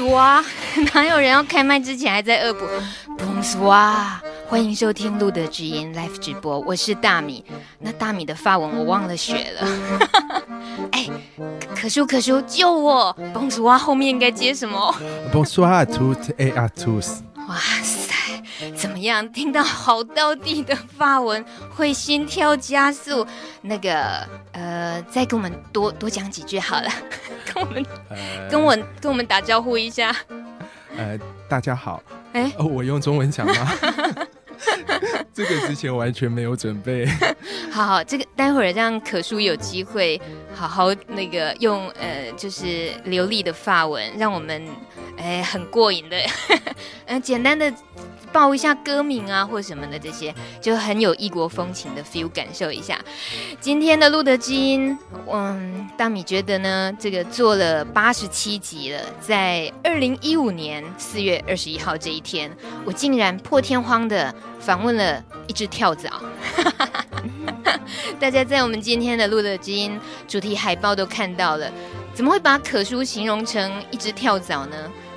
苏啊，哪有人要开麦之前还在恶补？彭苏啊，欢迎收听路德直言 Live 直播，我是大米。那大米的发文我忘了学了。哎，可叔可叔救我！彭苏啊，后面应该接什么？Bonsoir à toutes et à tous。哇塞，怎么样？听到好到地的发文，会心跳加速。那个呃，再跟我们多多讲几句好了，跟我们、呃、跟我跟我们打招呼一下。呃，大家好。哎、欸，哦，我用中文讲吗？这个之前完全没有准备。好好，这个待会儿让可叔有机会好好那个用呃，就是流利的法文，让我们哎很过瘾的，嗯，简单的。报一下歌名啊，或什么的，这些就很有异国风情的 feel，感受一下。今天的路德基因，嗯，大米觉得呢，这个做了八十七集了，在二零一五年四月二十一号这一天，我竟然破天荒的访问了一只跳蚤。大家在我们今天的路德基因主题海报都看到了，怎么会把可叔形容成一只跳蚤呢？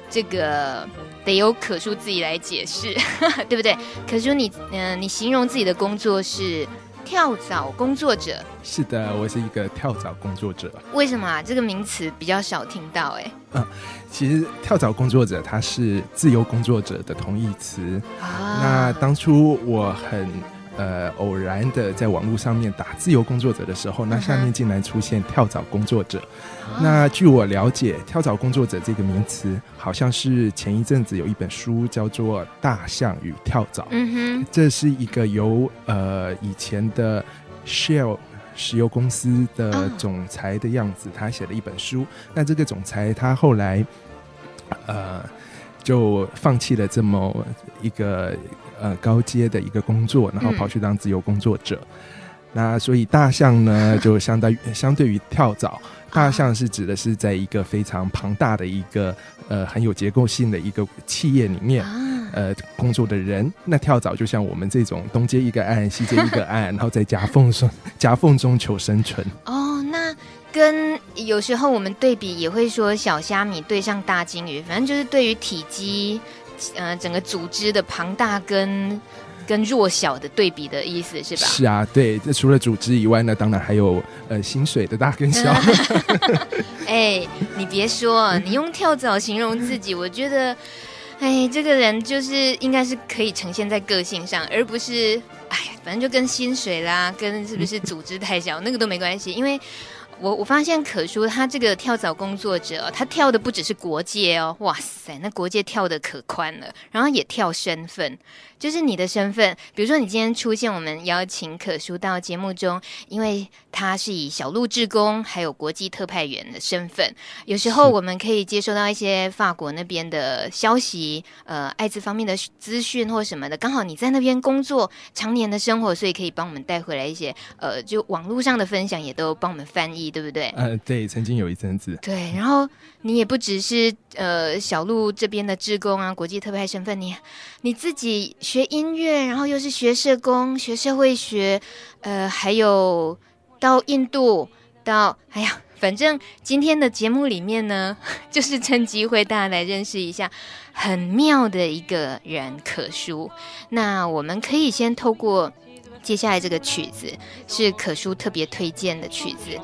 这个。得由可叔自己来解释，对不对？可叔你，你、呃、嗯，你形容自己的工作是跳蚤工作者。是的，我是一个跳蚤工作者。为什么啊？这个名词比较少听到哎。嗯，其实跳蚤工作者他是自由工作者的同义词。啊。那当初我很。呃，偶然的在网络上面打自由工作者的时候，那下面竟然出现跳蚤工作者。Uh. 那据我了解，跳蚤工作者这个名词，好像是前一阵子有一本书叫做《大象与跳蚤》。嗯哼，这是一个由呃以前的 Shell 石油公司的总裁的样子，他写了一本书。那这个总裁他后来呃就放弃了这么一个。呃，高阶的一个工作，然后跑去当自由工作者。嗯、那所以大象呢，就相当于相对于跳蚤，大象是指的是在一个非常庞大的一个呃很有结构性的一个企业里面，呃工作的人。那跳蚤就像我们这种东接一个岸，西接一个岸，然后在夹缝中 夹缝中求生存。哦，那跟有时候我们对比也会说小虾米对上大金鱼，反正就是对于体积。呃，整个组织的庞大跟跟弱小的对比的意思是吧？是啊，对。这除了组织以外呢，当然还有呃薪水的大跟小。哎，你别说，你用跳蚤形容自己，我觉得，哎，这个人就是应该是可以呈现在个性上，而不是哎，反正就跟薪水啦，跟是不是组织太小那个都没关系，因为。我我发现可叔他这个跳蚤工作者，他跳的不只是国界哦，哇塞，那国界跳的可宽了，然后也跳身份。就是你的身份，比如说你今天出现，我们邀请可叔到节目中，因为他是以小路志工还有国际特派员的身份，有时候我们可以接收到一些法国那边的消息，呃，艾滋方面的资讯或什么的，刚好你在那边工作，常年的生活，所以可以帮我们带回来一些，呃，就网络上的分享也都帮我们翻译，对不对？呃，对，曾经有一阵子。对，然后你也不只是呃小鹿这边的志工啊，国际特派身份，你你自己。学音乐，然后又是学社工、学社会学，呃，还有到印度，到哎呀，反正今天的节目里面呢，就是趁机会大家来认识一下很妙的一个人可叔。那我们可以先透过接下来这个曲子，是可叔特别推荐的曲子，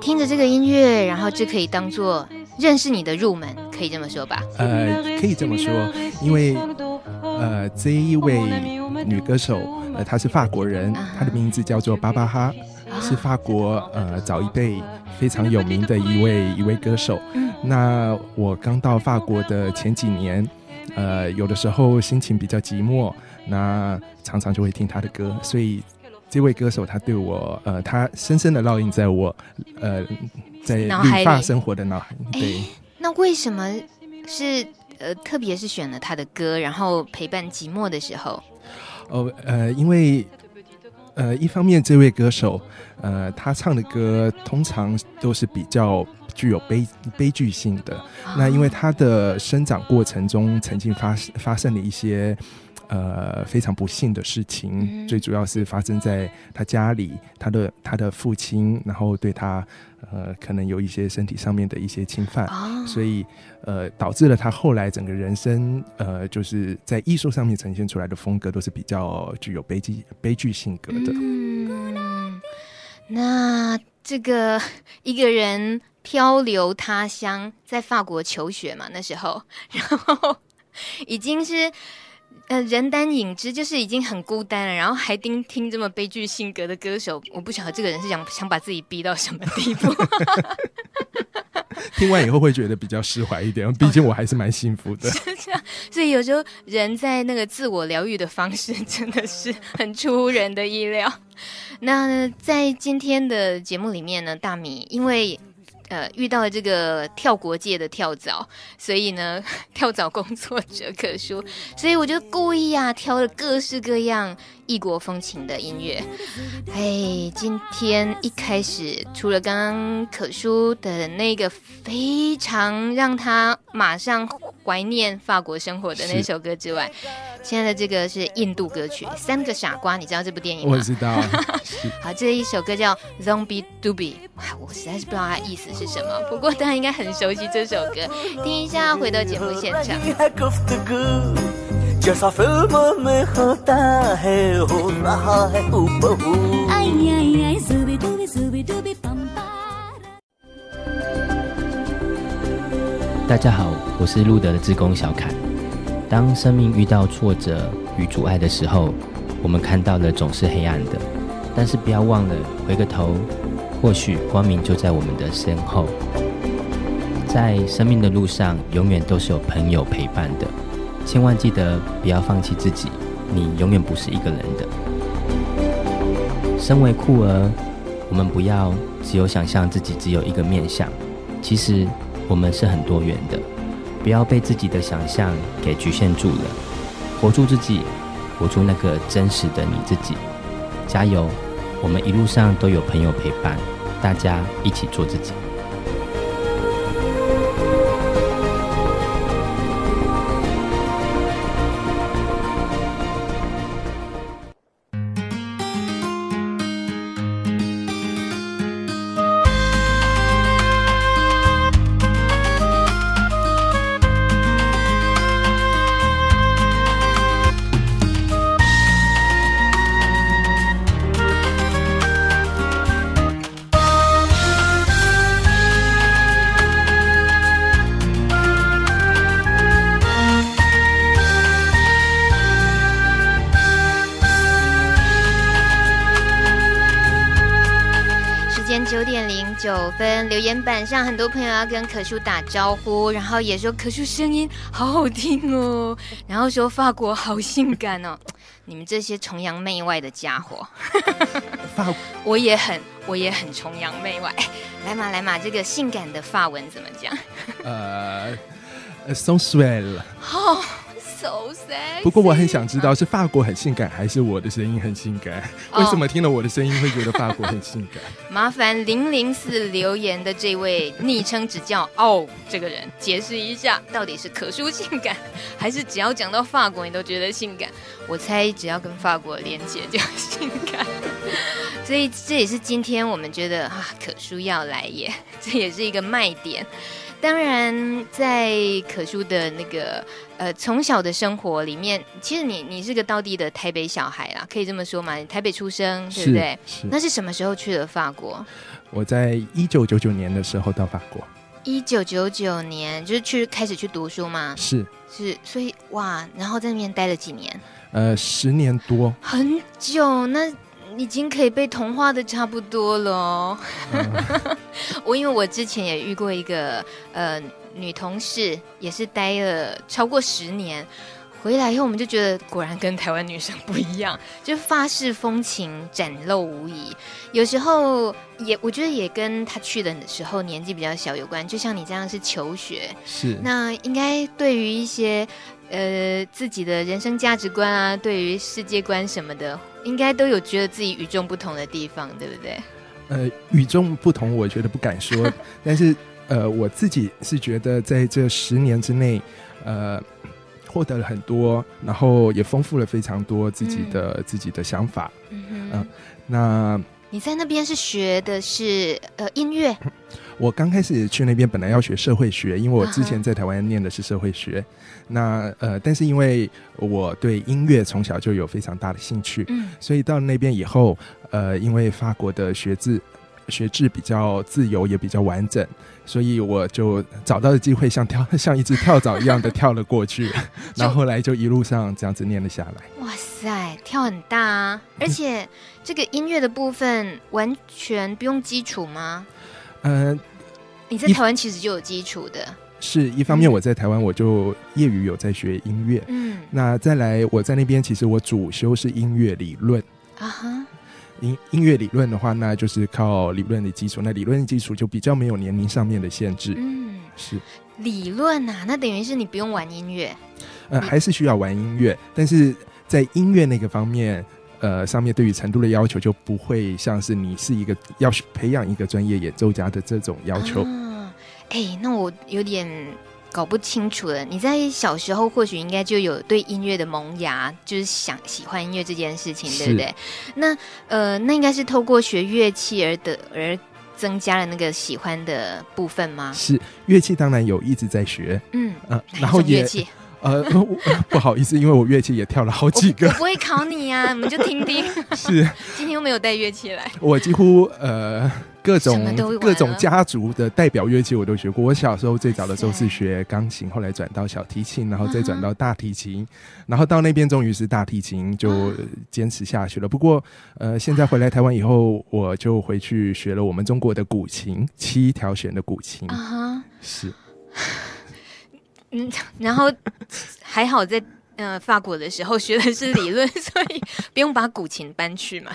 听着这个音乐，然后就可以当做认识你的入门，可以这么说吧？呃，可以这么说，因为。呃，这一位女歌手，呃，她是法国人，她的名字叫做巴巴哈，是法国呃早一辈非常有名的一位一位歌手。那我刚到法国的前几年，呃，有的时候心情比较寂寞，那常常就会听他的歌，所以这位歌手他对我，呃，他深深的烙印在我，呃，在理发生活的脑海里。对，那为什么是？呃，特别是选了他的歌，然后陪伴寂寞的时候。哦，呃，因为呃，一方面这位歌手，呃，他唱的歌通常都是比较具有悲悲剧性的。哦。那因为他的生长过程中曾经发发生了一些呃非常不幸的事情，最主要是发生在他家里，他的他的父亲，然后对他呃可能有一些身体上面的一些侵犯，所以呃导致了他后来整个人生呃就是在艺术上面呈现出来的风格都是比较具有悲剧悲剧性格的。嗯，那这个一个人。漂流他乡，在法国求学嘛，那时候，然后已经是呃人单影只，就是已经很孤单了，然后还听听这么悲剧性格的歌手，我不晓得这个人是想想把自己逼到什么地步。听完以后会觉得比较释怀一点，毕竟我还是蛮幸福的。是这样，所以有时候人在那个自我疗愈的方式真的是很出乎人的意料。那在今天的节目里面呢，大米因为。呃，遇到了这个跳国界的跳蚤，所以呢，跳蚤工作者可舒，所以我就故意啊，挑了各式各样异国风情的音乐。哎，今天一开始，除了刚刚可舒的那个非常让他马上怀念法国生活的那首歌之外，现在的这个是印度歌曲《三个傻瓜》，你知道这部电影吗？我知道。好，这一首歌叫《Zombie Doobie》，我实在是不知道它意思是什么，不过大家应该很熟悉这首歌。听一下，回到节目现场。大家好，我是路德的志工小凯。当生命遇到挫折与阻碍的时候，我们看到的总是黑暗的。但是不要忘了回个头，或许光明就在我们的身后。在生命的路上，永远都是有朋友陪伴的。千万记得不要放弃自己，你永远不是一个人的。身为酷儿，我们不要只有想象自己只有一个面相，其实我们是很多元的。不要被自己的想象给局限住了，活出自己，活出那个真实的你自己。加油！我们一路上都有朋友陪伴，大家一起做自己。分，留言板上很多朋友要跟可叔打招呼，然后也说可叔声音好好听哦，然后说法国好性感哦，你们这些崇洋媚外的家伙，法我也很我也很崇洋媚外，来嘛来嘛，这个性感的法文怎么讲？呃，sensuel。好。So. 不过我很想知道，是法国很性感，还是我的声音很性感？Oh. 为什么听了我的声音会觉得法国很性感？麻烦零零四留言的这位昵称只叫哦，这个人解释一下，到底是可舒性感，还是只要讲到法国你都觉得性感？我猜只要跟法国连接就性感。所以这也是今天我们觉得啊，可舒要来耶，这也是一个卖点。当然，在可舒的那个呃从小的生活里面，其实你你是个道地的台北小孩啦，可以这么说嘛？你台北出生，对不对？是。那是什么时候去了法国？我在一九九九年的时候到法国。一九九九年就是去开始去读书嘛？是是，所以哇，然后在那边待了几年？呃，十年多。很久那。已经可以被同化的差不多了。我因为我之前也遇过一个呃女同事，也是待了超过十年，回来以后我们就觉得果然跟台湾女生不一样，就发式风情展露无遗。有时候也我觉得也跟她去的时候年纪比较小有关，就像你这样是求学，是那应该对于一些。呃，自己的人生价值观啊，对于世界观什么的，应该都有觉得自己与众不同的地方，对不对？呃，与众不同，我觉得不敢说，但是呃，我自己是觉得在这十年之内，呃，获得了很多，然后也丰富了非常多自己的、嗯、自己的想法。嗯哼、呃，那你在那边是学的是呃音乐？我刚开始去那边本来要学社会学，因为我之前在台湾念的是社会学。啊、那呃，但是因为我对音乐从小就有非常大的兴趣，嗯，所以到那边以后，呃，因为法国的学制学制比较自由，也比较完整，所以我就找到了机会，像跳像一只跳蚤一样的跳了过去，然后后来就一路上这样子念了下来。哇塞，跳很大啊！而且这个音乐的部分完全不用基础吗？嗯、呃，你在台湾其实就有基础的。是一方面，我在台湾我就业余有在学音乐。嗯，那再来我在那边，其实我主修是音乐理论。啊哈，音音乐理论的话，那就是靠理论的基础。那理论的基础就比较没有年龄上面的限制。嗯，是理论啊，那等于是你不用玩音乐。呃，还是需要玩音乐，但是在音乐那个方面。呃，上面对于程度的要求就不会像是你是一个要培养一个专业演奏家的这种要求。嗯，哎，那我有点搞不清楚了。你在小时候或许应该就有对音乐的萌芽，就是想喜欢音乐这件事情，对不对？那呃，那应该是透过学乐器而得而增加了那个喜欢的部分吗？是乐器，当然有一直在学。嗯嗯，呃、然后乐器。呃，不好意思，因为我乐器也跳了好几个。我，我不会考你啊，你们就听听。是，今天又没有带乐器来。我几乎呃各种各种家族的代表乐器我都学过。我小时候最早的时候是学钢琴，后来转到小提琴，然后再转到大提琴，然后到那边终于是大提琴，就坚持下去了。不过呃，现在回来台湾以后，我就回去学了我们中国的古琴，七条弦的古琴。啊哈，是。嗯，然后还好在呃法国的时候学的是理论，所以不用把古琴搬去嘛。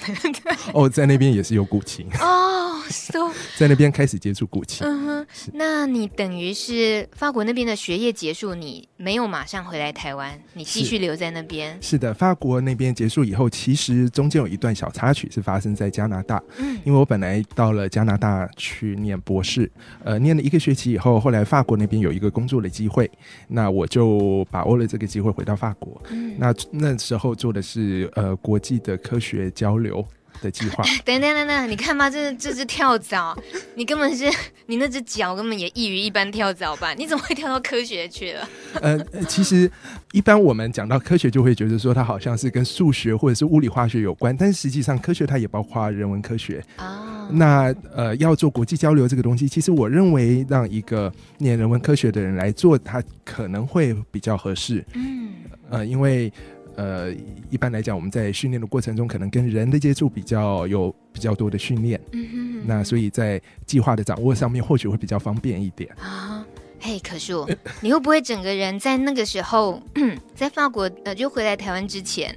哦，在那边也是有古琴哦，so 在那边开始接触古琴。嗯哼，那你等于是法国那边的学业结束，你没有马上回来台湾，你继续留在那边。是，是的，法国那边结束以后，其实中间有一段小插曲是发生在加拿大。嗯，因为我本来到了加拿大去念博士，呃，念了一个学期以后，后来法国那边有一个工作的机会，那我就把握了这个机会回到法国。嗯，那那时候做的是呃国际的科学交流。的计划。等等等等，你看吧，这这只跳蚤，你根本是 你那只脚根本也异于一般跳蚤吧？你怎么会跳到科学去了？呃，其实一般我们讲到科学，就会觉得说它好像是跟数学或者是物理化学有关，但是实际上科学它也包括人文科学啊。哦、那呃，要做国际交流这个东西，其实我认为让一个念人文科学的人来做，他可能会比较合适。嗯，呃，因为。呃，一般来讲，我们在训练的过程中，可能跟人的接触比较有比较多的训练，嗯哼，嗯哼，那所以在计划的掌握上面，或许会比较方便一点啊。嘿，可是你会不会整个人在那个时候，在法国呃，就回来台湾之前，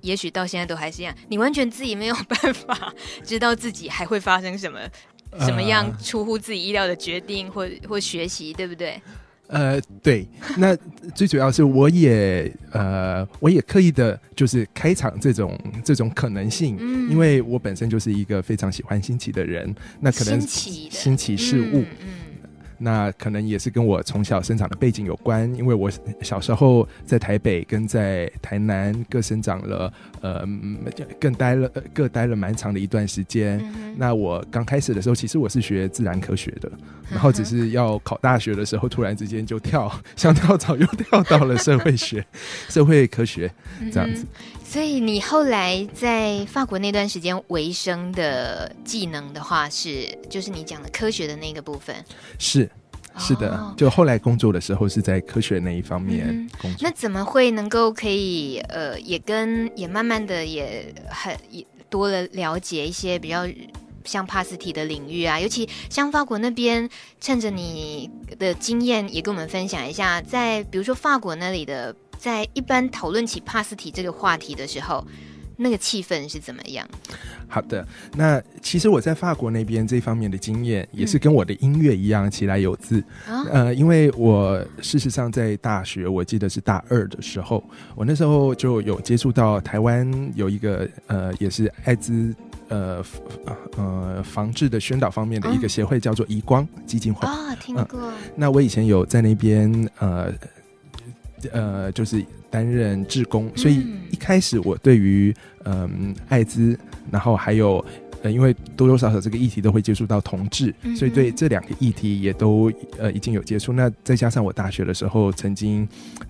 也许到现在都还是一样，你完全自己没有办法知道自己还会发生什么什么样出乎自己意料的决定或或学习，对不对？呃，对，那最主要是我也呃，我也刻意的，就是开场这种这种可能性，嗯，因为我本身就是一个非常喜欢新奇的人，那可能新奇事物。那可能也是跟我从小生长的背景有关，因为我小时候在台北跟在台南各生长了，呃，更待了各待了蛮长的一段时间。嗯、那我刚开始的时候，其实我是学自然科学的，然后只是要考大学的时候，突然之间就跳，像跳槽又跳到了社会学、社会科学这样子。所以你后来在法国那段时间维生的技能的话，是就是你讲的科学的那个部分。是，是的。哦、就后来工作的时候是在科学那一方面工作。嗯、那怎么会能够可以呃，也跟也慢慢的也很也多了了解一些比较像帕斯提的领域啊，尤其像法国那边，趁着你的经验也跟我们分享一下，在比如说法国那里的。在一般讨论起帕斯提这个话题的时候，那个气氛是怎么样？好的，那其实我在法国那边这方面的经验，也是跟我的音乐一样起来有自。嗯、呃，因为我事实上在大学，我记得是大二的时候，我那时候就有接触到台湾有一个呃，也是艾滋呃呃防治的宣导方面的一个协会，叫做移光基金会。啊、哦，听过、呃。那我以前有在那边呃。呃，就是担任志工，所以一开始我对于嗯、呃、艾滋，然后还有。呃，因为多多少少这个议题都会接触到同志，所以对这两个议题也都呃已经有接触。那再加上我大学的时候，曾经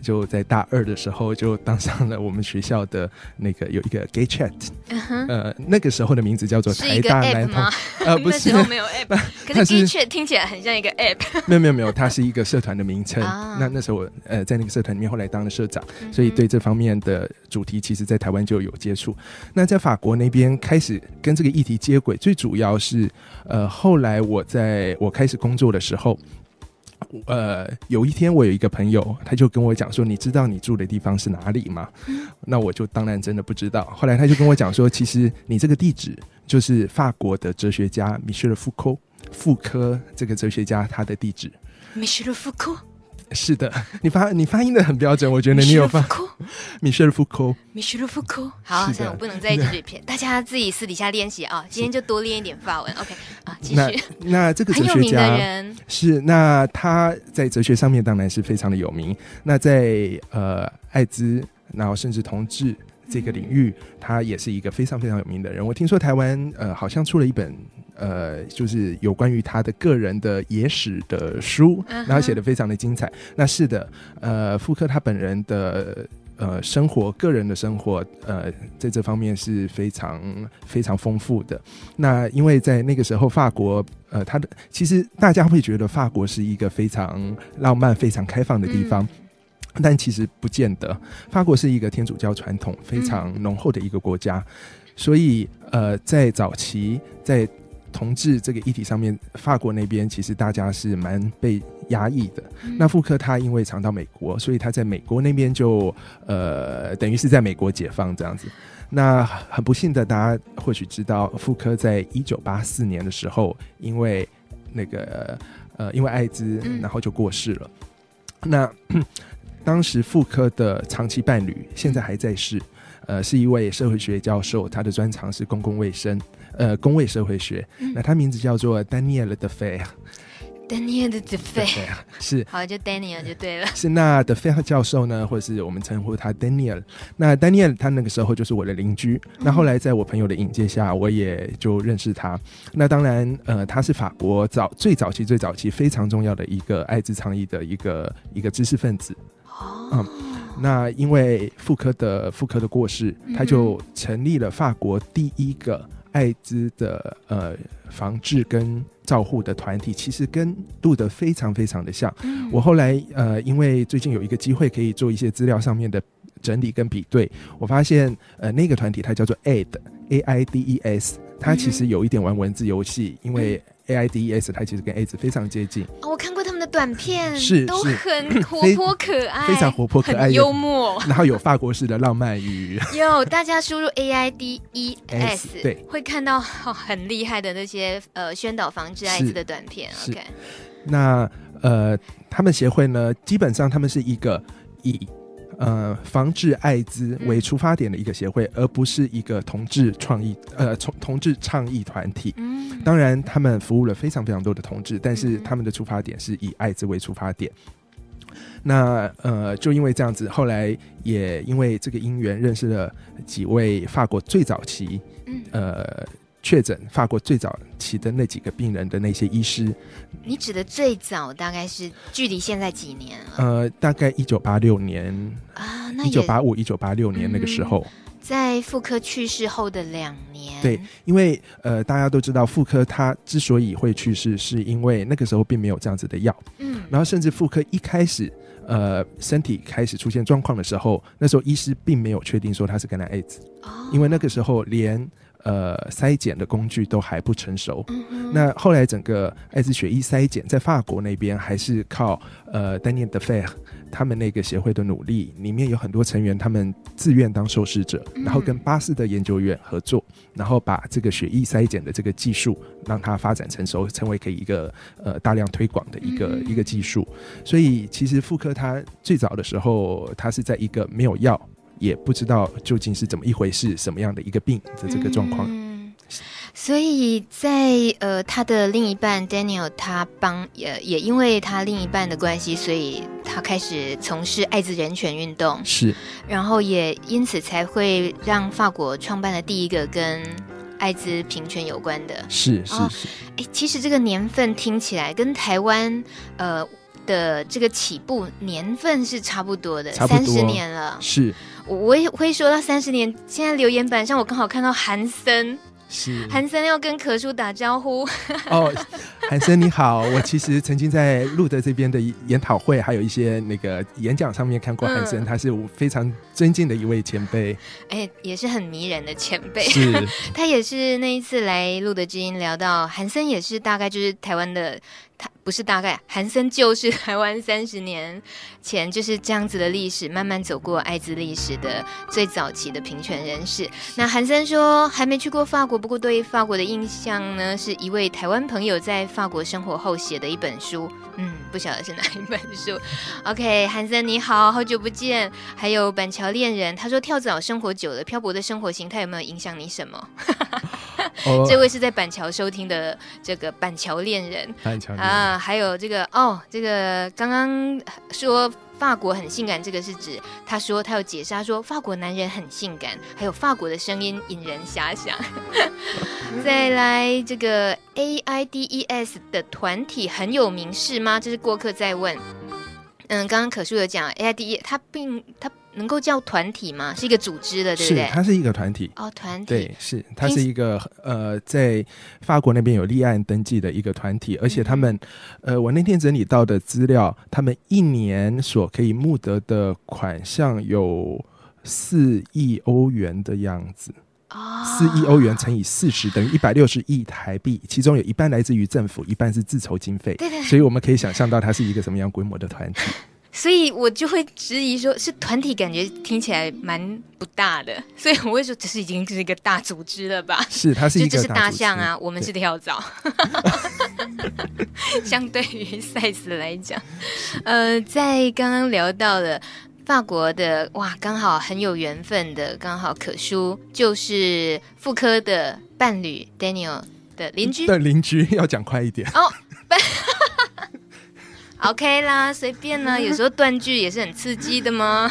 就在大二的时候就当上了我们学校的那个有一个 gay chat，、呃，那个时候的名字叫做台大男同，呃，不是，没有 app，可是 gay chat 听起来很像一个 app，没有没有没有，它是一个社团的名称。啊、那那时候我呃在那个社团里面后来当了社长，嗯、所以对这方面的主题其实在台湾就有接触。那在法国那边开始跟这个议题接轨，最主要是，呃，后来我在我开始工作的时候，呃，有一天我有一个朋友，他就跟我讲说：“你知道你住的地方是哪里吗？”嗯、那我就当然真的不知道。后来他就跟我讲说：“其实你这个地址就是法国的哲学家米歇尔·福柯，福柯这个哲学家他的地址。”米歇尔·福柯。是的，你发你发音的很标准，我觉得你有发。米歇尔·福柯，米歇尔·福柯，好，现在我不能再一直嘴骗，大家自己私底下练习啊。今天就多练一点法文，OK 啊，继续。那那这个 哲学家是那他在哲学上面当然是非常的有名。那在呃艾滋，然后甚至同志这个领域，他也是一个非常非常有名的人。我听说台湾呃好像出了一本。呃，就是有关于他的个人的野史的书，然后写得非常的精彩。Uh huh. 那是的，呃，福柯他本人的呃生活，个人的生活，呃，在这方面是非常非常丰富的。那因为在那个时候，法国，呃，他的其实大家会觉得法国是一个非常浪漫、非常开放的地方，嗯、但其实不见得。法国是一个天主教传统非常浓厚的一个国家，嗯、所以呃，在早期在同志这个议题上面，法国那边其实大家是蛮被压抑的。嗯、那妇科他因为常到美国，所以他在美国那边就呃，等于是在美国解放这样子。那很不幸的，大家或许知道，妇科在一九八四年的时候，因为那个呃，因为艾滋，然后就过世了。嗯、那 当时妇科的长期伴侣现在还在世，呃，是一位社会学教授，他的专长是公共卫生。呃，工位社会学，嗯、那他名字叫做 Daniel Defer。Daniel Defer 是，好，就 Daniel 就对了。是那 Defer 教授呢，或者是我们称呼他 Daniel。那 Daniel 他那个时候就是我的邻居。嗯、那后来在我朋友的引荐下，我也就认识他。那当然，呃，他是法国早最早期、最早期非常重要的一个艾滋倡议的一个一个知识分子。哦。嗯，那因为妇科的妇科的过世，他就成立了法国第一个。艾滋的呃防治跟照护的团体，其实跟录的非常非常的像。嗯、我后来呃，因为最近有一个机会可以做一些资料上面的整理跟比对，我发现呃那个团体它叫做 AIDS，A I D E S，它其实有一点玩文字游戏，因为。AIDS 它其实跟 AIDS 非常接近。哦，我看过他们的短片，是都很活泼可爱，非常活泼可爱，幽默。然后有法国式的浪漫语。有，大家输入 A I D E S，对，会看到很厉害的那些呃宣导防治艾滋的短片。OK，那呃，他们协会呢，基本上他们是一个以。呃，防治艾滋为出发点的一个协会，嗯、而不是一个同志创意呃同同志倡议团体。嗯，当然他们服务了非常非常多的同志，但是他们的出发点是以艾滋为出发点。嗯、那呃，就因为这样子，后来也因为这个因缘认识了几位法国最早期，嗯、呃。确诊法国最早期的那几个病人的那些医师，你指的最早大概是距离现在几年？呃，大概一九八六年啊，那一九八五、一九八六年那个时候，嗯、在妇科去世后的两年。对，因为呃，大家都知道妇科他之所以会去世，是因为那个时候并没有这样子的药。嗯，然后甚至妇科一开始呃身体开始出现状况的时候，那时候医师并没有确定说他是感染艾滋，哦，因为那个时候连。呃，筛检的工具都还不成熟。嗯、那后来整个艾滋血液筛检在法国那边还是靠呃 Daniel Defer 他们那个协会的努力，里面有很多成员他们自愿当受试者，嗯、然后跟巴斯的研究院合作，然后把这个血液筛检的这个技术让它发展成熟，成为可以一个呃大量推广的一个、嗯、一个技术。所以其实妇科它最早的时候，它是在一个没有药。也不知道究竟是怎么一回事，什么样的一个病的这个状况。嗯，所以在呃他的另一半 Daniel，他帮也也因为他另一半的关系，所以他他开始从事艾滋人权运动，是，然后也因此才会让法国创办了第一个跟艾滋平权有关的，是是是。哎、哦，其实这个年份听起来跟台湾呃的这个起步年份是差不多的，三十年了。是，我也会说到三十年。现在留言板上我刚好看到韩森。是韩森要跟可叔打招呼哦，韩森你好，我其实曾经在路德这边的研讨会，还有一些那个演讲上面看过韩森，嗯、他是我非常尊敬的一位前辈，哎、欸，也是很迷人的前辈，是，他也是那一次来路德之音聊到韩森也是大概就是台湾的。他不是大概，韩森就是台湾三十年前就是这样子的历史，慢慢走过艾滋历史的最早期的平权人士。那韩森说还没去过法国，不过对法国的印象呢，是一位台湾朋友在法国生活后写的一本书。嗯，不晓得是哪一本书。OK，韩森你好，好久不见。还有板桥恋人，他说跳蚤生活久了，漂泊的生活形态有没有影响你什么？哦、这位是在板桥收听的这个板桥恋人。板桥恋人啊，还有这个哦，这个刚刚说法国很性感，这个是指他说他有解释，他说法国男人很性感，还有法国的声音引人遐想。再来这个 A I D E S 的团体很有名是吗？这是过客在问。嗯，刚刚可叔有讲 AIDS，他并他。能够叫团体吗？是一个组织的，对不对？是，它是一个团体。哦，团体。对，是，它是一个呃，在法国那边有立案登记的一个团体，而且他们，呃，我那天整理到的资料，他们一年所可以募得的款项有四亿欧元的样子。哦。四亿欧元乘以四十等于一百六十亿台币，其中有一半来自于政府，一半是自筹经费。对对。所以我们可以想象到它是一个什么样规模的团体。所以我就会质疑说，是团体，感觉听起来蛮不大的，所以我会说，这是已经是一个大组织了吧？是，它是一个这是大象啊，我们是跳蚤。相对于 size 来讲，呃，在刚刚聊到了法国的，哇，刚好很有缘分的，刚好可叔就是妇科的伴侣 Daniel 的邻居的邻居，要讲快一点哦。OK 啦，随便啦。有时候断句也是很刺激的嘛。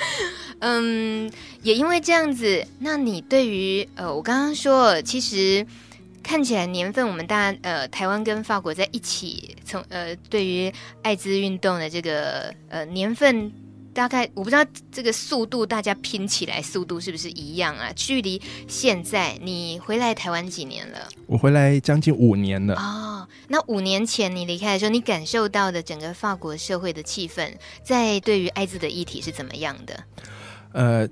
嗯，也因为这样子，那你对于呃，我刚刚说，其实看起来年份，我们大呃，台湾跟法国在一起，从呃，对于艾滋运动的这个呃年份。大概我不知道这个速度，大家拼起来速度是不是一样啊？距离现在你回来台湾几年了？我回来将近五年了。哦，那五年前你离开的时候，你感受到的整个法国社会的气氛，在对于艾滋的议题是怎么样的？呃，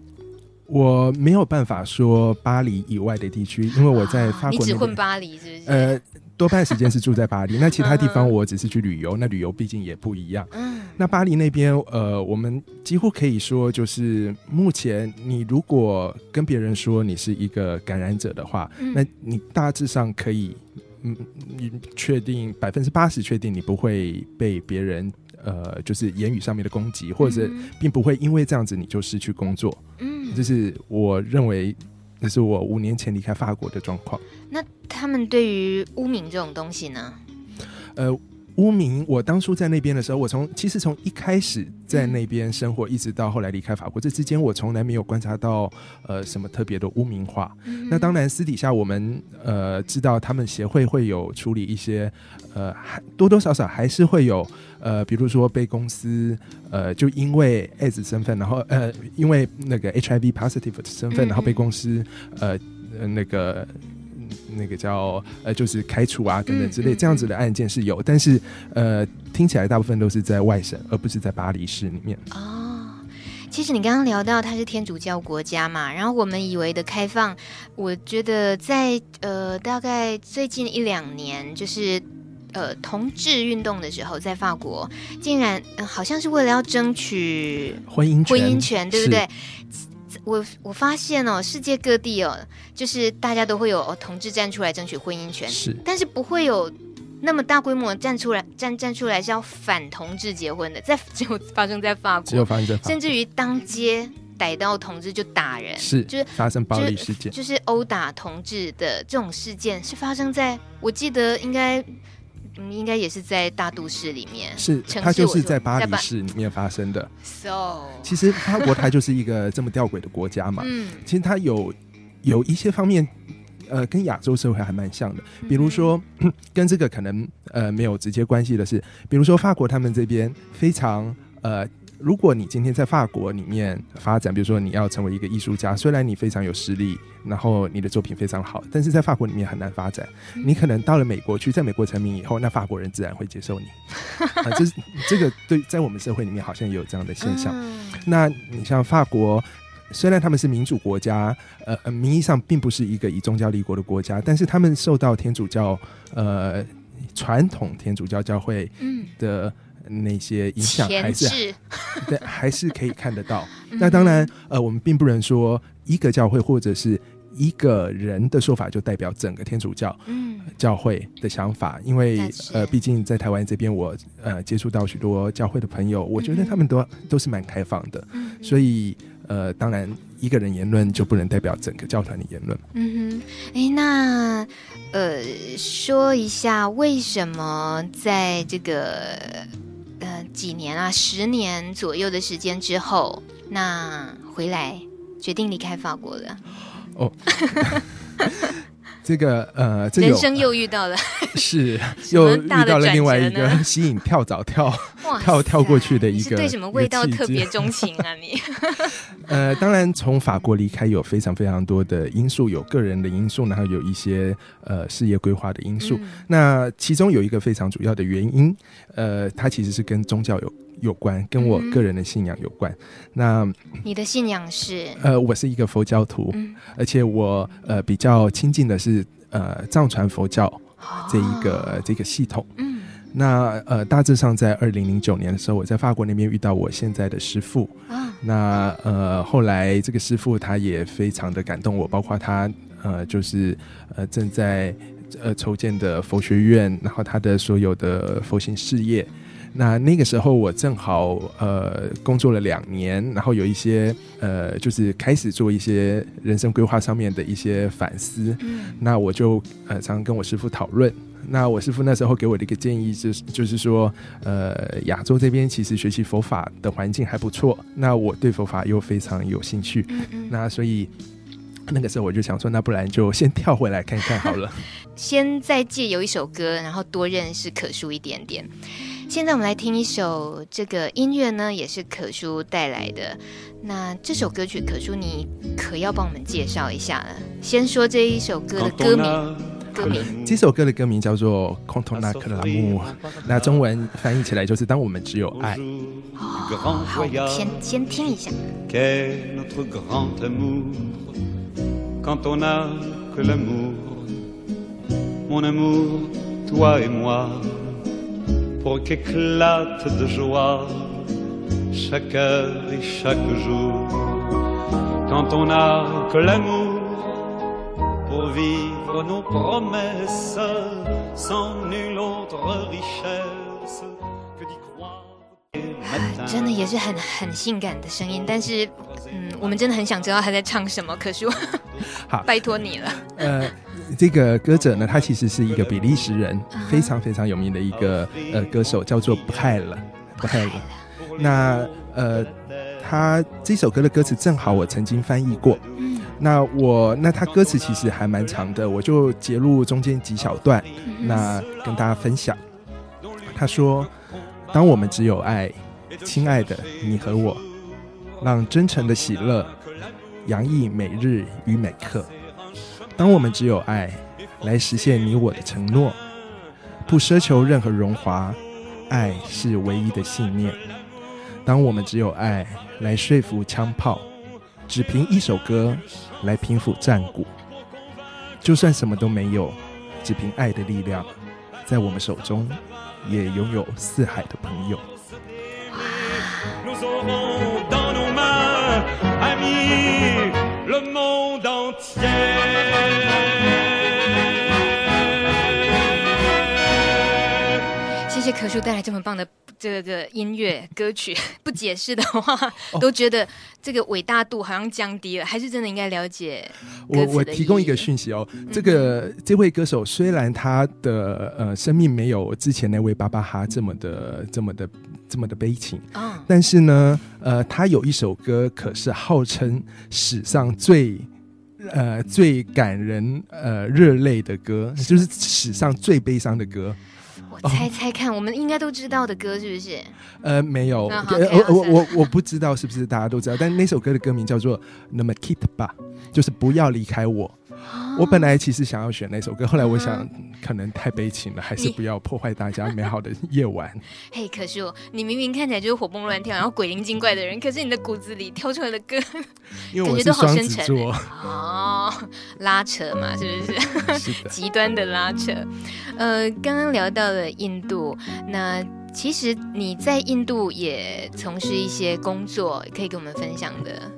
我没有办法说巴黎以外的地区，因为我在法国，哦，你只混巴黎是不是？呃。多半时间是住在巴黎，那其他地方我只是去旅游，那旅游毕竟也不一样。嗯，那巴黎那边，呃，我们几乎可以说，就是目前你如果跟别人说你是一个感染者的话，嗯、那你大致上可以，嗯，你确定百分之八十确定你不会被别人，呃，就是言语上面的攻击，或者并不会因为这样子你就失去工作。嗯，这是我认为。这是我五年前离开法国的状况。那他们对于污名这种东西呢？呃，污名，我当初在那边的时候，我从其实从一开始在那边生活，一直到后来离开法国，这之间我从来没有观察到呃什么特别的污名化。嗯、那当然私底下我们呃知道他们协会会有处理一些呃还多多少少还是会有。呃，比如说被公司呃，就因为 AIDS 身份，然后呃，因为那个 HIV positive 的身份，然后被公司呃那个那个叫呃，就是开除啊等等之类这样子的案件是有，但是呃，听起来大部分都是在外省，而不是在巴黎市里面。哦，其实你刚刚聊到它是天主教国家嘛，然后我们以为的开放，我觉得在呃大概最近一两年就是。呃，同志运动的时候，在法国竟然、呃、好像是为了要争取婚姻婚姻权，对不对？我我发现哦，世界各地哦，就是大家都会有、哦、同志站出来争取婚姻权，是，但是不会有那么大规模站出来站站出来是要反同志结婚的，在 只有发生在法国，只有发生在法国，甚至于当街逮到同志就打人，是，就是发生暴力事件，就是殴打同志的这种事件是发生在我记得应该。嗯，应该也是在大都市里面。是，它就是在巴黎市里面发生的。So，其实法国它就是一个这么吊诡的国家嘛。嗯，其实它有有一些方面，呃，跟亚洲社会还蛮像的。比如说，嗯、跟这个可能呃没有直接关系的是，比如说法国他们这边非常呃。如果你今天在法国里面发展，比如说你要成为一个艺术家，虽然你非常有实力，然后你的作品非常好，但是在法国里面很难发展。你可能到了美国去，在美国成名以后，那法国人自然会接受你。啊，这是这个对，在我们社会里面好像也有这样的现象。那你像法国，虽然他们是民主国家，呃，名义上并不是一个以宗教立国的国家，但是他们受到天主教，呃，传统天主教教会的。那些影响还是 对，还是可以看得到。那当然，呃，我们并不能说一个教会或者是一个人的说法就代表整个天主教嗯教会的想法，因为呃，毕竟在台湾这边，我呃接触到许多教会的朋友，我觉得他们都都是蛮开放的。所以呃，当然一个人言论就不能代表整个教团的言论。嗯哼，哎，那呃，说一下为什么在这个。呃，几年啊，十年左右的时间之后，那回来决定离开法国了。哦，这个呃，这人生又遇到了，是又遇到了另外一个 吸引跳蚤跳 跳跳过去的一个。对什么味道特别钟情啊？你？呃，当然，从法国离开有非常非常多的因素，有个人的因素，然后有一些呃事业规划的因素。嗯、那其中有一个非常主要的原因，呃，它其实是跟宗教有有关，跟我个人的信仰有关。嗯、那你的信仰是？呃，我是一个佛教徒，嗯、而且我呃比较亲近的是呃藏传佛教这一个、哦、这个系统。嗯。那呃，大致上在二零零九年的时候，我在法国那边遇到我现在的师父。啊，那呃，后来这个师父他也非常的感动我，包括他呃，就是呃正在呃筹建的佛学院，然后他的所有的佛行事业。那那个时候我正好呃工作了两年，然后有一些呃就是开始做一些人生规划上面的一些反思。嗯，那我就呃常常跟我师傅讨论。那我师傅那时候给我的一个建议就是，就是说，呃，亚洲这边其实学习佛法的环境还不错。那我对佛法又非常有兴趣，嗯嗯，那所以那个时候我就想说，那不然就先跳回来看看好了。先再借由一首歌，然后多认识可叔一点点。现在我们来听一首这个音乐呢，也是可叔带来的。那这首歌曲，可叔你可要帮我们介绍一下了。先说这一首歌的歌名。这首歌的歌名叫做《Quand on n'a que l'amour》，那中文翻译起来就是“当我们只有爱”。哦，好，先先听一下。真的也是很很性感的声音，但是，嗯，我们真的很想知道他在唱什么。可是，好，拜托你了。呃，这个歌者呢，他其实是一个比利时人，非常非常有名的一个呃歌手，叫做 Brel，Brel。那呃，他这首歌的歌词正好我曾经翻译过。那我那他歌词其实还蛮长的，我就截录中间几小段，那跟大家分享。他说：“当我们只有爱，亲爱的你和我，让真诚的喜乐洋溢每日与每刻。当我们只有爱，来实现你我的承诺，不奢求任何荣华，爱是唯一的信念。当我们只有爱，来说服枪炮。”只凭一首歌来平抚战鼓，就算什么都没有，只凭爱的力量，在我们手中也拥有四海的朋友。谢谢可叔带来这么棒的这个音乐歌曲 不解释的话，都觉得这个伟大度好像降低了，还是真的应该了解？我我提供一个讯息哦，这个这位歌手虽然他的呃生命没有之前那位巴巴哈这么的这么的这么的悲情啊，但是呢，呃，他有一首歌可是号称史上最呃最感人呃热泪的歌，就是史上最悲伤的歌。我猜猜看，我们应该都知道的歌是不是？呃，没有，我我我我不知道是不是大家都知道，但那首歌的歌名叫做《Ne Me Quitte Pas》，就是不要离开我。我本来其实想要选那首歌，后来我想可能太悲情了，还是不要破坏大家美好的夜晚。嘿，可是你明明看起来就是活蹦乱跳，然后鬼灵精怪的人，可是你的骨子里跳出来的歌，因为我是双子座哦，拉扯嘛，是不是？极端的拉扯。呃，刚刚聊到了印度，那其实你在印度也从事一些工作，可以跟我们分享的。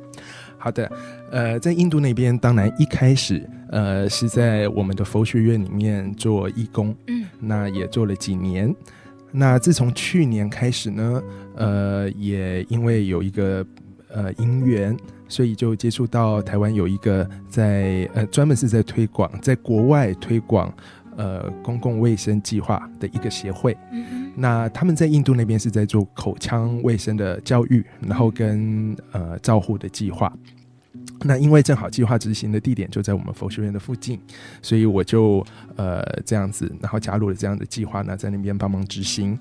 好的，呃，在印度那边，当然一开始，呃，是在我们的佛学院里面做义工，嗯，那也做了几年。那自从去年开始呢，呃，也因为有一个呃因缘，所以就接触到台湾有一个在呃专门是在推广，在国外推广呃公共卫生计划的一个协会。嗯，那他们在印度那边是在做口腔卫生的教育，然后跟呃照护的计划。那因为正好计划执行的地点就在我们佛学院的附近，所以我就呃这样子，然后加入了这样的计划，那在那边帮忙执行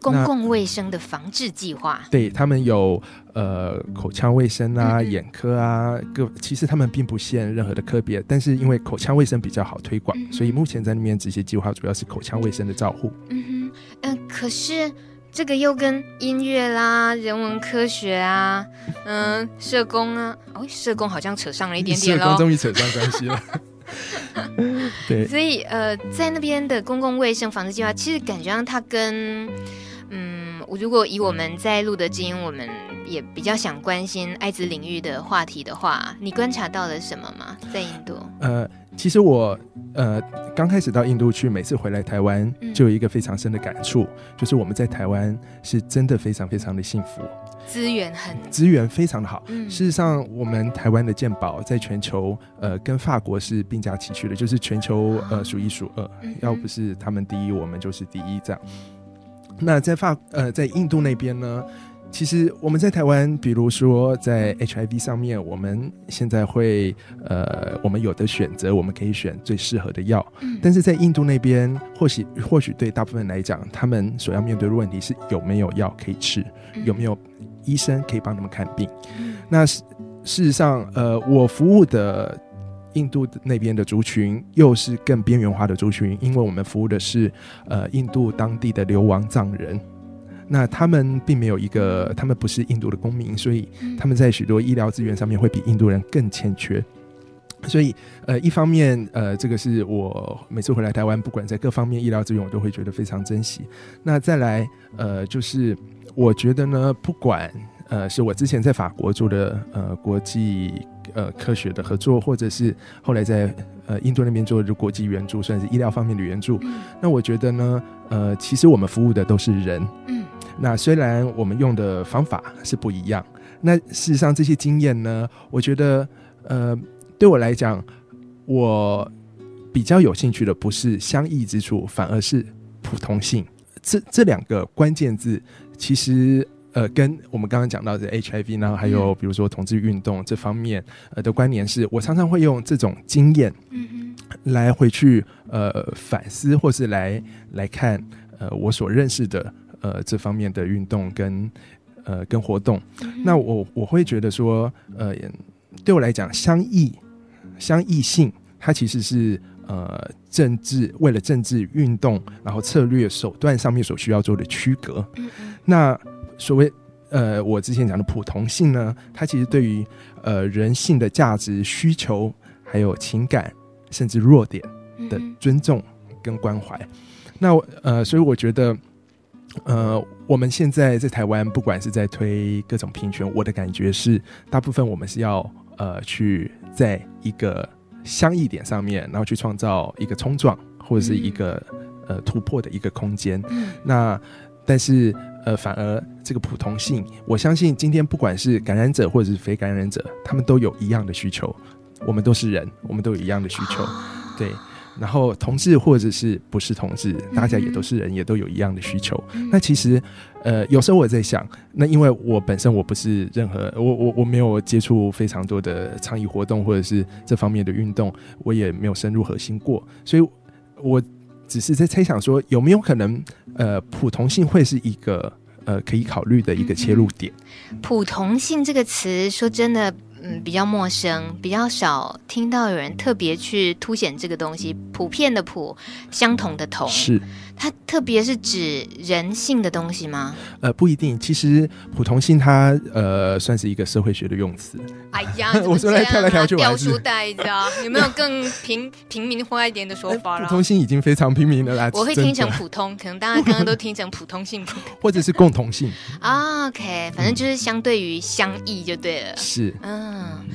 公共卫生的防治计划。对，他们有呃口腔卫生啊、眼科啊各，其实他们并不限任何的科别，但是因为口腔卫生比较好推广，所以目前在那边执行计划主要是口腔卫生的照护。嗯哼，嗯、呃，可是。这个又跟音乐啦、人文科学啊、嗯、呃，社工啊，哦，社工好像扯上了一点点喽。社工终于扯上关系了。对，所以呃，在那边的公共卫生防治计划，其实感觉上它跟嗯，如果以我们在录的经验，我们也比较想关心艾滋领域的话题的话，你观察到了什么吗？在印度？呃。其实我呃刚开始到印度去，每次回来台湾就有一个非常深的感触，嗯、就是我们在台湾是真的非常非常的幸福，资源很资源非常的好。嗯、事实上，我们台湾的健保在全球呃跟法国是并驾齐驱的，就是全球呃数一数二，嗯、要不是他们第一，我们就是第一这样。那在法呃在印度那边呢？其实我们在台湾，比如说在 HIV 上面，我们现在会呃，我们有的选择，我们可以选最适合的药。嗯。但是在印度那边，或许或许对大部分人来讲，他们所要面对的问题是有没有药可以吃，有没有医生可以帮他们看病。嗯。那事实上，呃，我服务的印度那边的族群又是更边缘化的族群，因为我们服务的是呃印度当地的流亡藏人。那他们并没有一个，他们不是印度的公民，所以他们在许多医疗资源上面会比印度人更欠缺。所以，呃，一方面，呃，这个是我每次回来台湾，不管在各方面医疗资源，我都会觉得非常珍惜。那再来，呃，就是我觉得呢，不管呃是我之前在法国做的呃国际呃科学的合作，或者是后来在呃印度那边做的国际援助，算是医疗方面的援助，那我觉得呢，呃，其实我们服务的都是人，嗯。那虽然我们用的方法是不一样，那事实上这些经验呢，我觉得，呃，对我来讲，我比较有兴趣的不是相异之处，反而是普通性。这这两个关键字，其实呃，跟我们刚刚讲到的 HIV，然后还有比如说同志运动这方面呃的关联是，我常常会用这种经验，嗯嗯，来回去呃反思，或是来来看呃我所认识的。呃，这方面的运动跟呃跟活动，嗯、那我我会觉得说，呃，对我来讲，相异相异性，它其实是呃政治为了政治运动，然后策略手段上面所需要做的区隔。嗯、那所谓呃我之前讲的普通性呢，它其实对于呃人性的价值需求，还有情感，甚至弱点的尊重跟关怀。那呃，所以我觉得。呃，我们现在在台湾，不管是在推各种平权，我的感觉是，大部分我们是要呃去在一个相异点上面，然后去创造一个冲撞或者是一个呃突破的一个空间。嗯、那但是呃，反而这个普通性，我相信今天不管是感染者或者是非感染者，他们都有一样的需求。我们都是人，我们都有一样的需求，对。然后同志或者是不是同志，大家也都是人，也都有一样的需求。那其实，呃，有时候我在想，那因为我本身我不是任何，我我我没有接触非常多的倡议活动或者是这方面的运动，我也没有深入核心过，所以我。只是在猜想说，有没有可能，呃，普同性会是一个呃可以考虑的一个切入点。普同性这个词，说真的。嗯，比较陌生，比较少听到有人特别去凸显这个东西。普遍的普，相同的同，是它特别是指人性的东西吗？呃，不一定。其实普通性它呃算是一个社会学的用词。哎呀，我说来跳来跳去，掉书袋子啊，有没有更平平民化一点的说法了？普通性已经非常平民了啦。我会听成普通，可能大家刚刚都听成普通性，或者是共同性。啊，OK，反正就是相对于相异就对了。是，嗯。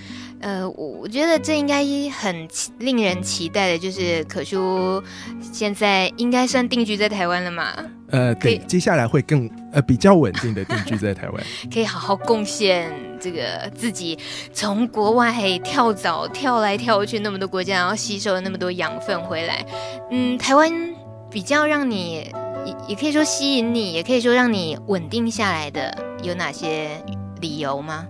嗯，呃，我我觉得这应该很令人期待的，就是可舒现在应该算定居在台湾了嘛？呃，对，接下来会更呃比较稳定的定居在台湾，可以好好贡献这个自己从国外跳蚤跳来跳去那么多国家，然后吸收了那么多养分回来。嗯，台湾比较让你也也可以说吸引你，也可以说让你稳定下来的有哪些理由吗？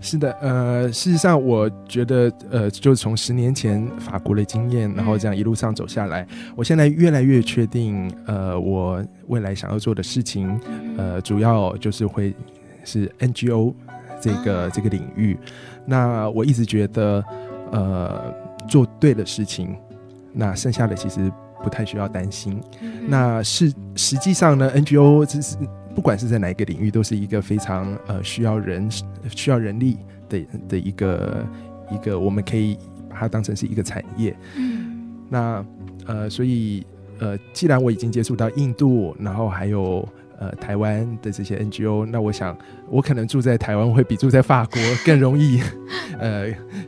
是的，呃，事实上，我觉得，呃，就是从十年前法国的经验，然后这样一路上走下来，我现在越来越确定，呃，我未来想要做的事情，呃，主要就是会是 NGO 这个这个领域。那我一直觉得，呃，做对的事情，那剩下的其实不太需要担心。那是实际上呢，NGO 只是。不管是在哪一个领域，都是一个非常呃需要人需要人力的的一个一个，我们可以把它当成是一个产业。嗯，那呃，所以呃，既然我已经接触到印度，然后还有呃台湾的这些 NGO，那我想我可能住在台湾会比住在法国 更容易呃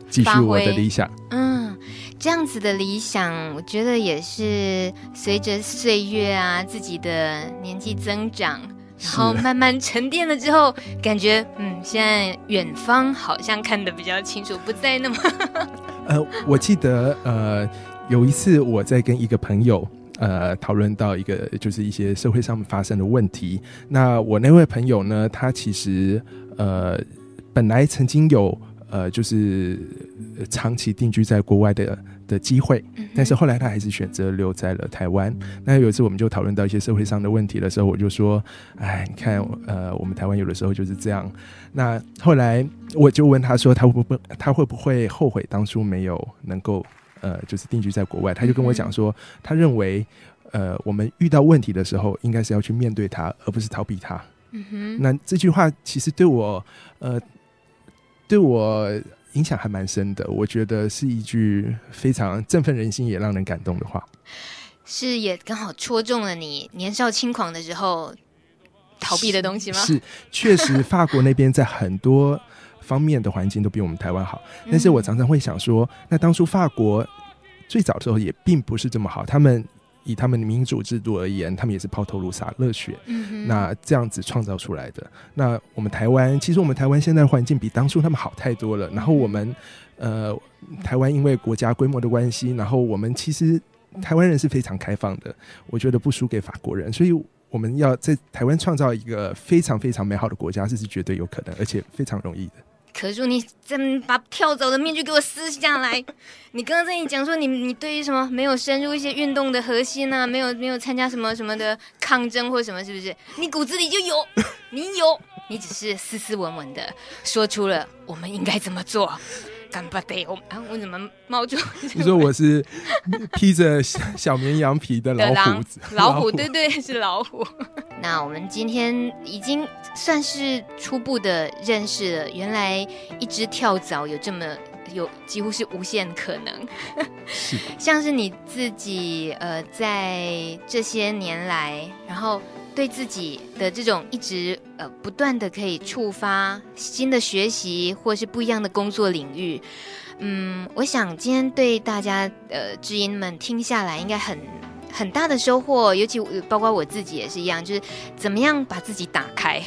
继续我的理想。嗯，这样子的理想，我觉得也是随着岁月啊，自己的年纪增长。然后慢慢沉淀了之后，感觉嗯，现在远方好像看得比较清楚，不再那么。呃，我记得呃，有一次我在跟一个朋友呃讨论到一个就是一些社会上面发生的问题。那我那位朋友呢，他其实呃本来曾经有呃就是长期定居在国外的。的机会，但是后来他还是选择留在了台湾。那有一次我们就讨论到一些社会上的问题的时候，我就说：“哎，你看，呃，我们台湾有的时候就是这样。”那后来我就问他说：“他会不会他会不会后悔当初没有能够呃，就是定居在国外？”他就跟我讲说：“他认为，呃，我们遇到问题的时候，应该是要去面对它，而不是逃避它。”嗯哼。那这句话其实对我，呃，对我。影响还蛮深的，我觉得是一句非常振奋人心也让人感动的话。是，也刚好戳中了你年少轻狂的时候逃避的东西吗？是，确实，法国那边在很多方面的环境都比我们台湾好。但是我常常会想说，那当初法国最早的时候也并不是这么好，他们。以他们的民主制度而言，他们也是抛头颅洒热血，嗯，那这样子创造出来的。那我们台湾，其实我们台湾现在的环境比当初他们好太多了。然后我们，呃，台湾因为国家规模的关系，然后我们其实台湾人是非常开放的，我觉得不输给法国人。所以我们要在台湾创造一个非常非常美好的国家，这是绝对有可能，而且非常容易的。可是你真把跳蚤的面具给我撕下来！你刚刚在你讲说你你对于什么没有深入一些运动的核心啊，没有没有参加什么什么的抗争或什么，是不是？你骨子里就有，你有，你只是斯斯文文的说出了我们应该怎么做。干巴得我啊！我怎么冒出？你说我是披着小绵羊皮的老虎子，老虎，对对，是老虎。那我们今天已经算是初步的认识了，原来一只跳蚤有这么有几乎是无限可能。是，像是你自己呃，在这些年来，然后。对自己的这种一直呃不断的可以触发新的学习或是不一样的工作领域，嗯，我想今天对大家呃知音们听下来应该很很大的收获，尤其包括我自己也是一样，就是怎么样把自己打开，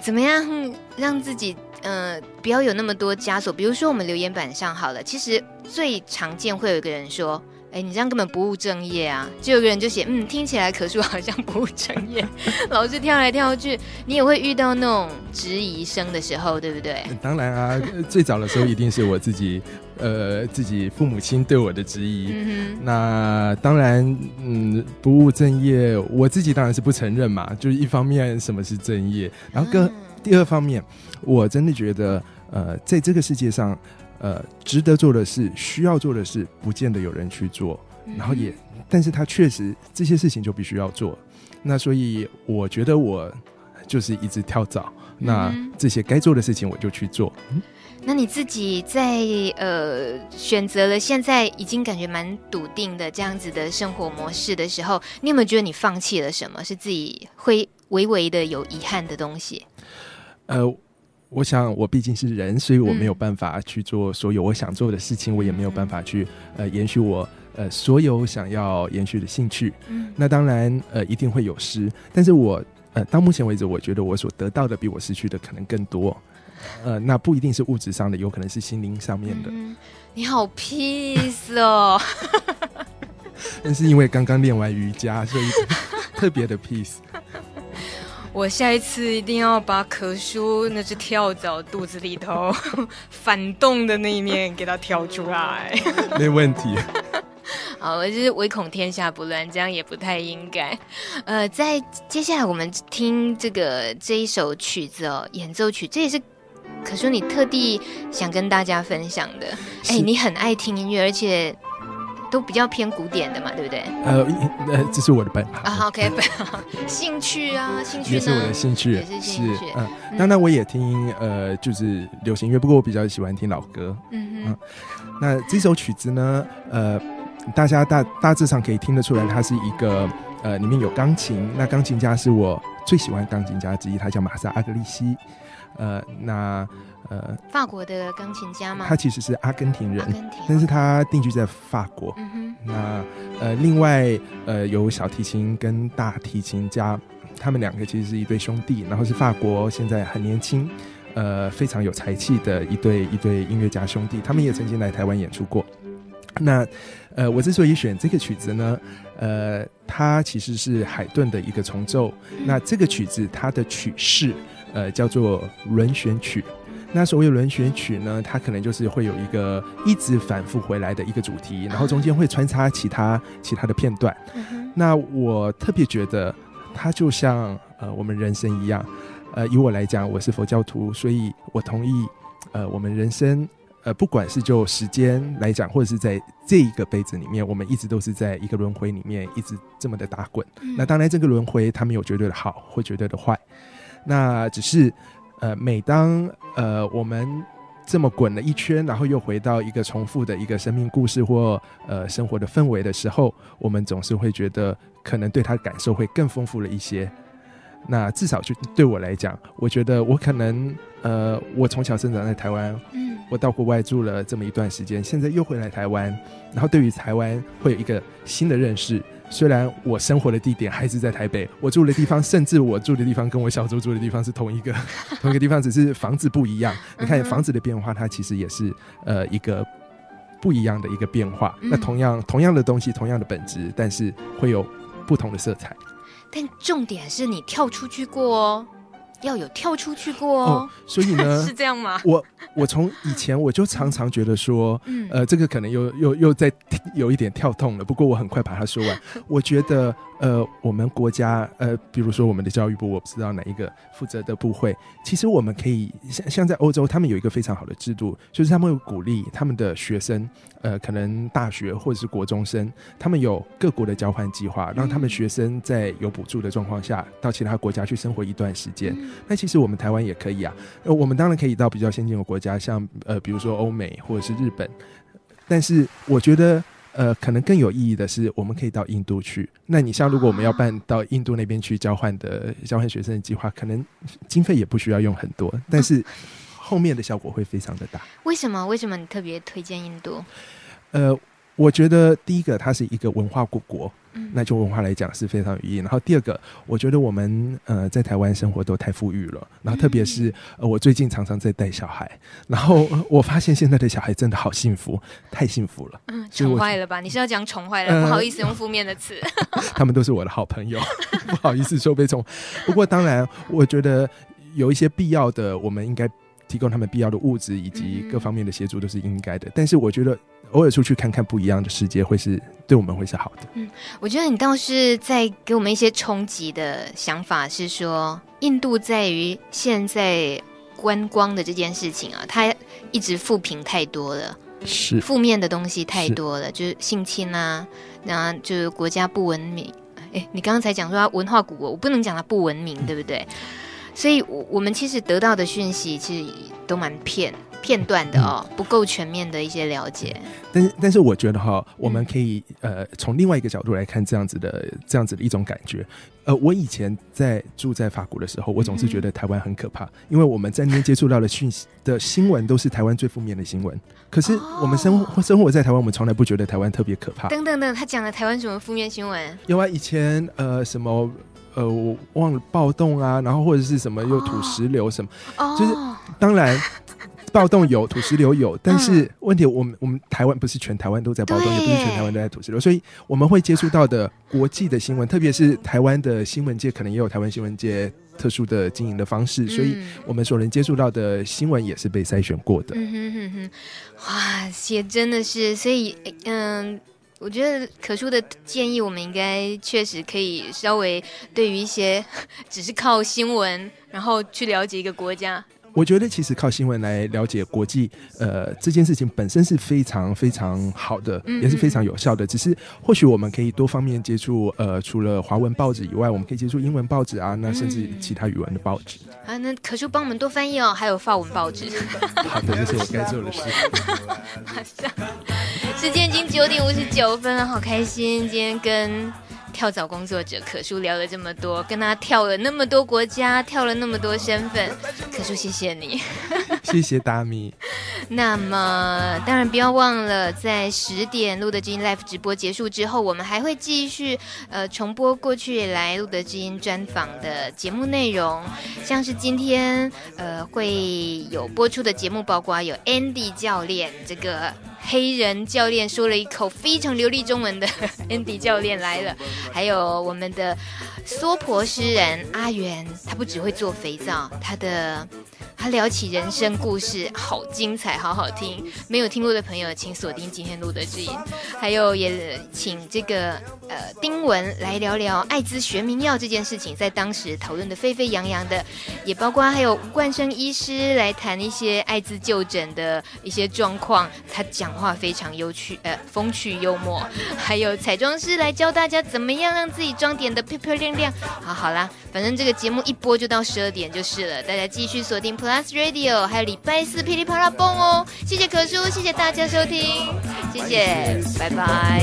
怎么样让自己呃不要有那么多枷锁。比如说我们留言板上好了，其实最常见会有一个人说。哎，你这样根本不务正业啊！就有个人就写，嗯，听起来可说好像不务正业，老是跳来跳去。你也会遇到那种质疑声的时候，对不对？当然啊，最早的时候一定是我自己，呃，自己父母亲对我的质疑。嗯。那当然，嗯，不务正业，我自己当然是不承认嘛。就是一方面，什么是正业？然后，跟、嗯、第二方面，我真的觉得，呃，在这个世界上。呃，值得做的事，需要做的事，不见得有人去做。然后也，但是他确实这些事情就必须要做。那所以我觉得我就是一直跳蚤。那这些该做的事情我就去做。嗯，那你自己在呃选择了现在已经感觉蛮笃定的这样子的生活模式的时候，你有没有觉得你放弃了什么？是自己会微微的有遗憾的东西？呃。我想，我毕竟是人，所以我没有办法去做所有我想做的事情，嗯、我也没有办法去呃延续我呃所有想要延续的兴趣。嗯，那当然呃一定会有失，但是我呃到目前为止，我觉得我所得到的比我失去的可能更多。呃，那不一定是物质上的，有可能是心灵上面的。嗯、你好 peace 哦，但是因为刚刚练完瑜伽，所以特别的 peace。我下一次一定要把可叔那只跳蚤肚子里头 反动的那一面给它挑出来。没问题。好，我就是唯恐天下不乱，这样也不太应该。呃，在接下来我们听这个这一首曲子哦，演奏曲，这也是可叔你特地想跟大家分享的。哎，你很爱听音乐，而且。都比较偏古典的嘛，对不对？呃，呃，这是我的本啊，OK，本兴趣啊，兴趣也是我的兴趣，也是兴趣。嗯，当然我也听呃，就是流行乐，不过我比较喜欢听老歌。嗯嗯。那这首曲子呢，呃，大家大大致上可以听得出来，它是一个呃，里面有钢琴。那钢琴家是我最喜欢钢琴家之一，他叫玛萨阿格利西。呃，那。呃，法国的钢琴家吗？他其实是阿根廷人，但是他定居在法国。嗯哼。那呃，另外呃，有小提琴跟大提琴家，他们两个其实是一对兄弟，然后是法国现在很年轻，呃，非常有才气的一对一对音乐家兄弟。他们也曾经来台湾演出过。那呃，我之所以选这个曲子呢，呃，它其实是海顿的一个重奏。那这个曲子它的曲式呃叫做轮旋曲。那所谓轮旋曲呢，它可能就是会有一个一直反复回来的一个主题，然后中间会穿插其他其他的片段。嗯、那我特别觉得它就像呃我们人生一样，呃以我来讲，我是佛教徒，所以我同意呃我们人生呃不管是就时间来讲，或者是在这一个杯子里面，我们一直都是在一个轮回里面一直这么的打滚。嗯、那当然这个轮回它没有绝对的好或绝对的坏，那只是。呃，每当呃我们这么滚了一圈，然后又回到一个重复的一个生命故事或呃生活的氛围的时候，我们总是会觉得可能对他的感受会更丰富了一些。那至少就对我来讲，我觉得我可能呃我从小生长在台湾，嗯，我到国外住了这么一段时间，现在又回来台湾，然后对于台湾会有一个新的认识。虽然我生活的地点还是在台北，我住的地方，甚至我住的地方跟我小时候住的地方是同一个 同一个地方，只是房子不一样。你看房子的变化，它其实也是呃一个不一样的一个变化。那同样同样的东西，同样的本质，但是会有不同的色彩。但重点是你跳出去过哦。要有跳出去过哦，哦，所以呢，是这样吗？我我从以前我就常常觉得说，嗯，呃，这个可能又又又在有一点跳痛了。不过我很快把它说完。我觉得。呃，我们国家呃，比如说我们的教育部，我不知道哪一个负责的部会。其实我们可以像像在欧洲，他们有一个非常好的制度，就是他们会鼓励他们的学生，呃，可能大学或者是国中生，他们有各国的交换计划，让他们学生在有补助的状况下，到其他国家去生活一段时间。那其实我们台湾也可以啊，呃，我们当然可以到比较先进的国家，像呃，比如说欧美或者是日本。但是我觉得。呃，可能更有意义的是，我们可以到印度去。那你像，如果我们要办到印度那边去交换的交换学生的计划，可能经费也不需要用很多，但是后面的效果会非常的大。为什么？为什么你特别推荐印度？呃，我觉得第一个，它是一个文化古国，那就文化来讲是非常有意义。然后第二个，我觉得我们呃在台湾生活都太富裕了，然后特别是呃我最近常常在带小孩，然后我发现现在的小孩真的好幸福，太幸福了。嗯，宠坏了吧？你是要讲宠坏了？不好意思，用负面的词。他们都是我的好朋友，不好意思说被宠。不过当然，我觉得有一些必要的，我们应该。提供他们必要的物质以及各方面的协助都是应该的，嗯、但是我觉得偶尔出去看看不一样的世界，会是对我们会是好的。嗯，我觉得你倒是在给我们一些冲击的想法，是说印度在于现在观光的这件事情啊，它一直负评太多了，是负面的东西太多了，是就是性侵啊，然后就是国家不文明。哎，你刚刚才讲说它文化古国，我不能讲它不文明，嗯、对不对？所以，我我们其实得到的讯息其实都蛮片片段的哦，不够全面的一些了解。但是，但是我觉得哈，我们可以呃从另外一个角度来看这样子的这样子的一种感觉。呃，我以前在住在法国的时候，我总是觉得台湾很可怕，因为我们在那边接触到的讯息的新闻都是台湾最负面的新闻。可是我们生活生活在台湾，我们从来不觉得台湾特别可怕。等等等，他讲了台湾什么负面新闻？有啊，以前呃什么。呃，我忘了暴动啊，然后或者是什么又土石流什么，哦、就是当然暴动有土石流有，但是问题我们我们台湾不是全台湾都在暴动，也不是全台湾都在土石流，所以我们会接触到的国际的新闻，特别是台湾的新闻界，可能也有台湾新闻界特殊的经营的方式，所以我们所能接触到的新闻也是被筛选过的。嗯哼哼哼，哇，也真的是，所以嗯。我觉得可叔的建议，我们应该确实可以稍微对于一些只是靠新闻然后去了解一个国家。我觉得其实靠新闻来了解国际，呃，这件事情本身是非常非常好的，也是非常有效的。只是或许我们可以多方面接触，呃，除了华文报纸以外，我们可以接触英文报纸啊，那甚至其他语文的报纸。啊，那可叔帮我们多翻译哦，还有法文报纸。好的，这是我该做的事。马上，时间已经九点五十九分了，好开心，今天跟。跳蚤工作者可叔聊了这么多，跟他跳了那么多国家，跳了那么多身份，可叔谢谢你，谢谢大米。那么当然不要忘了，在十点录的基因 Live 直播结束之后，我们还会继续呃重播过去以来录的基因专访的节目内容，像是今天呃会有播出的节目，包括有 Andy 教练这个。黑人教练说了一口非常流利中文的 Andy 教练来了，还有我们的娑婆诗人阿元，他不只会做肥皂，他的。他聊起人生故事，好精彩，好好听。没有听过的朋友，请锁定今天露德知音。还有，也请这个呃丁文来聊聊艾滋学名药这件事情，在当时讨论的沸沸扬扬的。也包括还有吴冠生医师来谈一些艾滋就诊的一些状况，他讲话非常有趣，呃，风趣幽默。还有彩妆师来教大家怎么样让自己妆点得漂漂亮亮。好，好啦，反正这个节目一播就到十二点就是了，大家继续锁定。Plus Radio，还有礼拜四噼里啪啦蹦哦！谢谢可叔，谢谢大家收听，谢谢，拜拜。